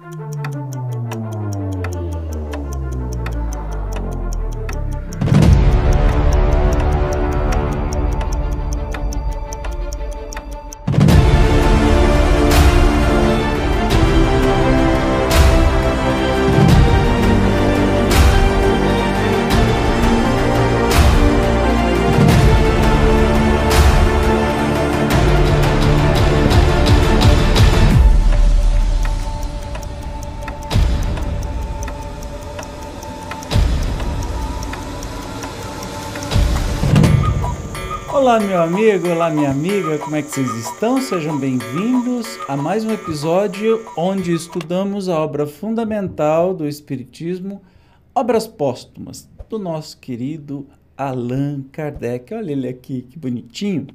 Música Olá, meu amigo, olá, minha amiga, como é que vocês estão? Sejam bem-vindos a mais um episódio onde estudamos a obra fundamental do Espiritismo, Obras Póstumas, do nosso querido Allan Kardec. Olha ele aqui, que bonitinho.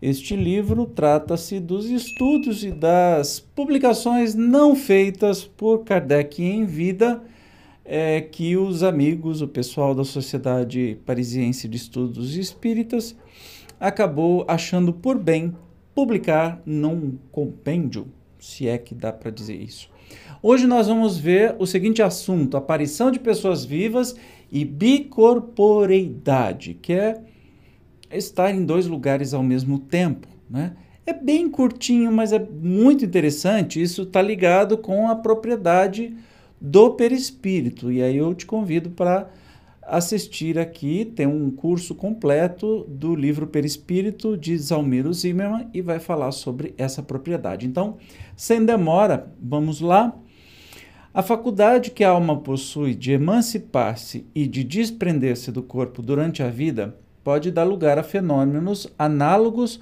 Este livro trata-se dos estudos e das publicações não feitas por Kardec em vida, é, que os amigos, o pessoal da Sociedade Parisiense de Estudos Espíritas, acabou achando por bem publicar num compêndio, se é que dá para dizer isso. Hoje nós vamos ver o seguinte assunto: aparição de pessoas vivas e bicorporeidade, que é estar em dois lugares ao mesmo tempo, né? É bem curtinho, mas é muito interessante. Isso está ligado com a propriedade do perispírito. E aí eu te convido para assistir aqui, tem um curso completo do livro Perispírito de Zalmiro Zimmermann e vai falar sobre essa propriedade. Então, sem demora, vamos lá. A faculdade que a alma possui de emancipar-se e de desprender-se do corpo durante a vida pode dar lugar a fenômenos análogos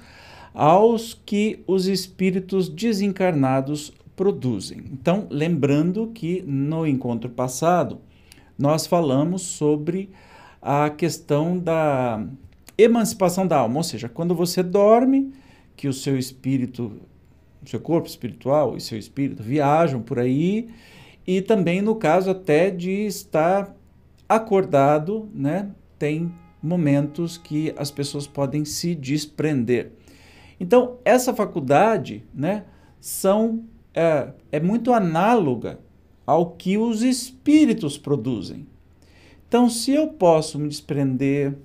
aos que os espíritos desencarnados produzem. Então, lembrando que no encontro passado nós falamos sobre a questão da emancipação da alma, ou seja, quando você dorme, que o seu espírito, o seu corpo espiritual e seu espírito viajam por aí, e também no caso até de estar acordado, né? Tem momentos que as pessoas podem se desprender. Então, essa faculdade, né, são, é, é muito análoga ao que os espíritos produzem. Então, se eu posso me desprender,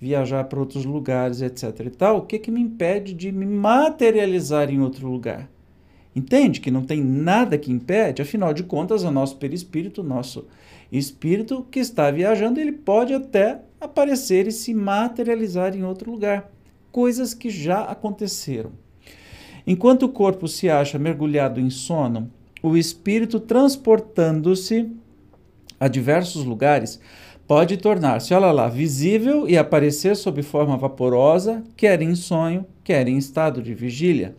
viajar para outros lugares, etc. e tal, o que, que me impede de me materializar em outro lugar? Entende que não tem nada que impede? Afinal de contas, o nosso perispírito, o nosso espírito que está viajando, ele pode até aparecer e se materializar em outro lugar. Coisas que já aconteceram. Enquanto o corpo se acha mergulhado em sono, o espírito transportando-se a diversos lugares pode tornar-se, olha lá, visível e aparecer sob forma vaporosa, quer em sonho, quer em estado de vigília.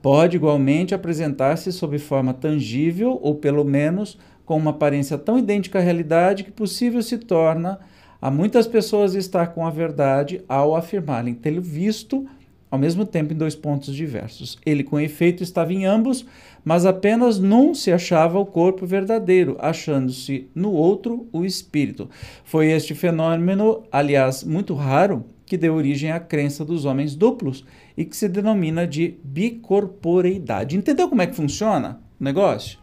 Pode igualmente apresentar-se sob forma tangível ou pelo menos com uma aparência tão idêntica à realidade que possível se torna a muitas pessoas estar com a verdade ao afirmarem tê-lo visto ao mesmo tempo em dois pontos diversos. Ele, com efeito, estava em ambos, mas apenas num se achava o corpo verdadeiro, achando-se no outro o espírito. Foi este fenômeno, aliás, muito raro, que deu origem à crença dos homens duplos e que se denomina de bicorporeidade. Entendeu como é que funciona o negócio?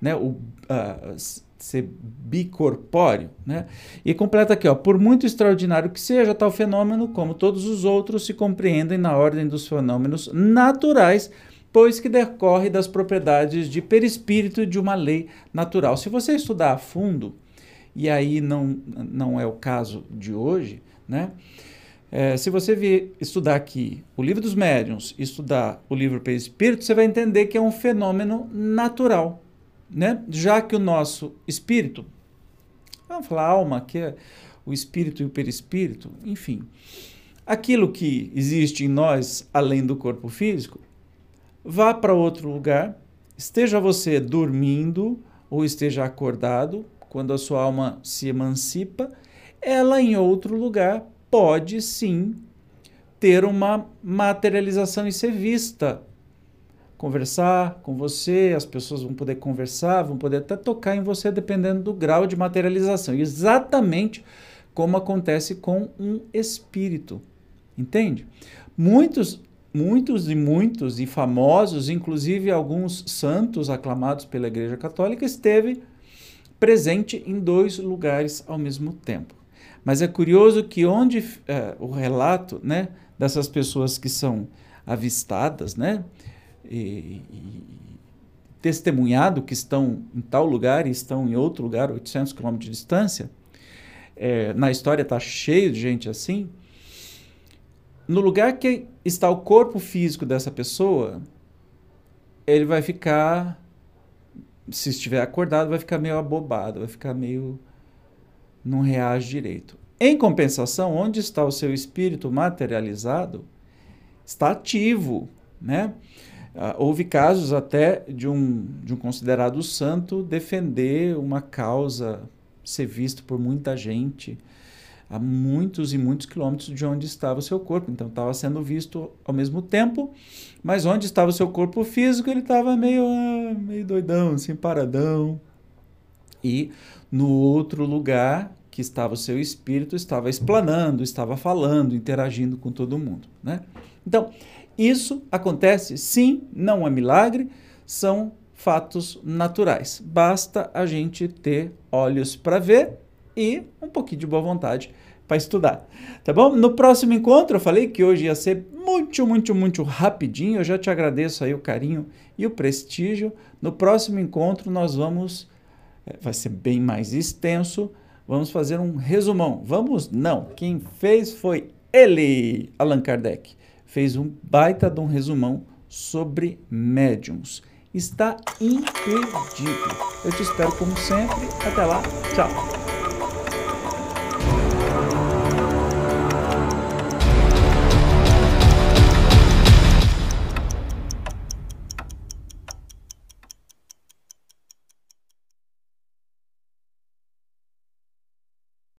Né? O, uh, ser bicorpóreo, né? E completa aqui, ó, por muito extraordinário que seja tal fenômeno, como todos os outros, se compreendem na ordem dos fenômenos naturais, pois que decorre das propriedades de perispírito de uma lei natural. Se você estudar a fundo, e aí não, não é o caso de hoje, né? É, se você vir estudar aqui o livro dos médiuns, estudar o livro Perispírito, você vai entender que é um fenômeno natural né? Já que o nosso espírito, vamos falar alma, que é o espírito e o perispírito, enfim, aquilo que existe em nós além do corpo físico, vá para outro lugar, esteja você dormindo ou esteja acordado, quando a sua alma se emancipa, ela em outro lugar pode sim ter uma materialização e ser vista conversar com você, as pessoas vão poder conversar, vão poder até tocar em você dependendo do grau de materialização. Exatamente como acontece com um espírito. Entende? Muitos muitos e muitos e famosos, inclusive alguns santos aclamados pela Igreja Católica, esteve presente em dois lugares ao mesmo tempo. Mas é curioso que onde é, o relato né, dessas pessoas que são avistadas, né, e, e testemunhado que estão em tal lugar e estão em outro lugar, 800 quilômetros de distância, é, na história está cheio de gente assim. No lugar que está o corpo físico dessa pessoa, ele vai ficar, se estiver acordado, vai ficar meio abobado, vai ficar meio. não reage direito. Em compensação, onde está o seu espírito materializado, está ativo, né? Uh, houve casos até de um, de um considerado santo defender uma causa, ser visto por muita gente a muitos e muitos quilômetros de onde estava o seu corpo. Então estava sendo visto ao mesmo tempo, mas onde estava o seu corpo físico, ele estava meio, ah, meio doidão, assim, paradão. E no outro lugar que estava o seu espírito, estava explanando, estava falando, interagindo com todo mundo. Né? Então, isso acontece sim, não é milagre, são fatos naturais. Basta a gente ter olhos para ver e um pouquinho de boa vontade para estudar. Tá bom? No próximo encontro, eu falei que hoje ia ser muito, muito, muito rapidinho. Eu já te agradeço aí o carinho e o prestígio. No próximo encontro, nós vamos. Eh, vai ser bem mais extenso. Vamos fazer um resumão. Vamos? Não. Quem fez foi ele, Allan Kardec fez um baita de um resumão sobre médiums. Está imperdível. Eu te espero como sempre. Até lá. Tchau.